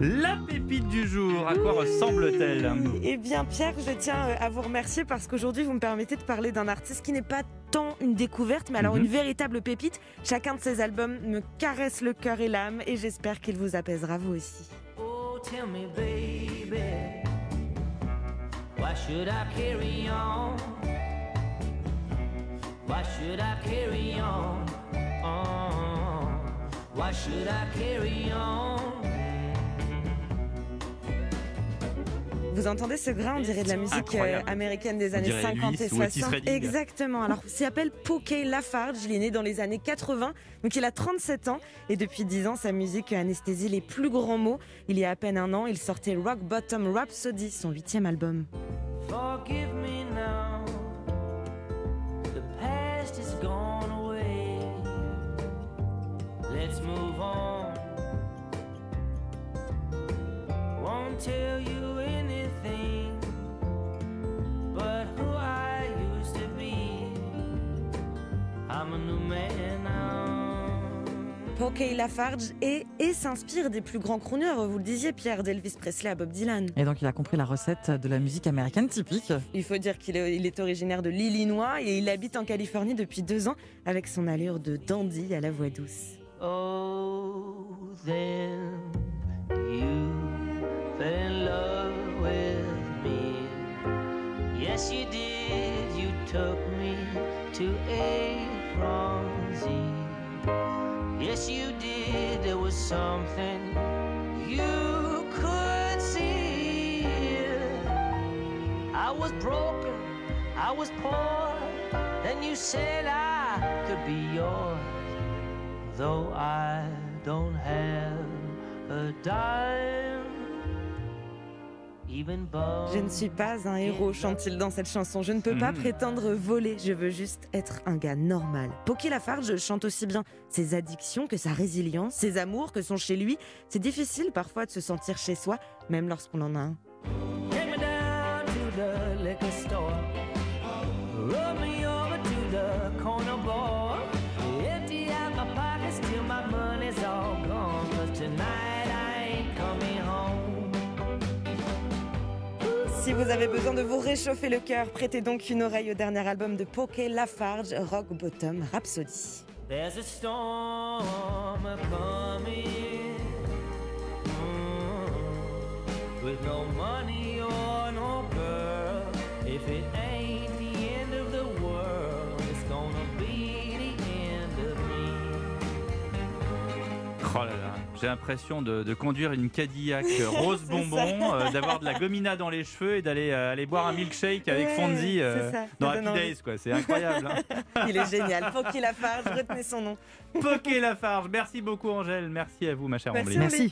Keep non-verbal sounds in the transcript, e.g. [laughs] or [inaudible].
La pépite du jour, à quoi ressemble-t-elle Eh bien, Pierre, je tiens euh, à vous remercier parce qu'aujourd'hui, vous me permettez de parler d'un artiste qui n'est pas tant une découverte, mais alors Mhm. une véritable pépite. Chacun de ses albums me caresse le cœur et l'âme et j'espère qu'il vous apaisera vous aussi. Oh, tell me, baby, why should I carry on? Why should I carry on? Oh, why should I carry on? Vous entendez ce grain, on dirait de la musique euh, Incroyable. américaine des années dirait 50 et Elvis ou Otis 60. Redding. Exactement. Alors, il s'appelle Poké Lafarge. Il est né dans les années 80, donc il a 37 ans. Et depuis 10 ans, sa musique anesthésie les plus grands mots. Il y a à peine un an, il sortait Rock Bottom Rhapsody, son huitième album. Forgive me now. The past is gone away. Let's move on. Won't tell you anything but who I used to be. I'm a new man now. Poké Lafarge est et s'inspire des plus grands crooners, vous le disiez Pierre, d'Elvis Presley à Bob Dylan. Et donc il a compris la recette de la musique américaine typique. Il faut dire qu'il est, il est originaire de l'Illinois et il habite en Californie depuis deux ans avec son allure de dandy à la voix douce. Oh, then you Yes, you did. You took me to A from Z. Yes, you did. There was something you could see. I was broken. I was poor. Then you said I could be yours. Though I don't have a dime, Je ne suis pas un héros, chante-t-il dans cette chanson. Je ne peux pas Mhm. prétendre voler, je veux juste être un gars normal. Poké Lafarge chante aussi bien ses addictions que sa résilience, ses amours que sont chez lui. C'est difficile parfois de se sentir chez soi, même lorsqu'on en a un. Take me down to the Si vous avez besoin de vous réchauffer le cœur, prêtez donc une oreille au dernier album de Poké Lafarge, Rock Bottom Rhapsody. Oh là là, j'ai l'impression de, de conduire une Cadillac [laughs] rose bonbon, euh, d'avoir de la gomina dans les cheveux et d'aller euh, aller boire un milkshake avec Ouais, Fonzie euh, dans Happy. Days, quoi. C'est incroyable. Hein. [laughs] Il est génial. Poké Lafarge, retenez son nom. Poké Lafarge, merci beaucoup Angèle, merci à vous ma chère. Merci.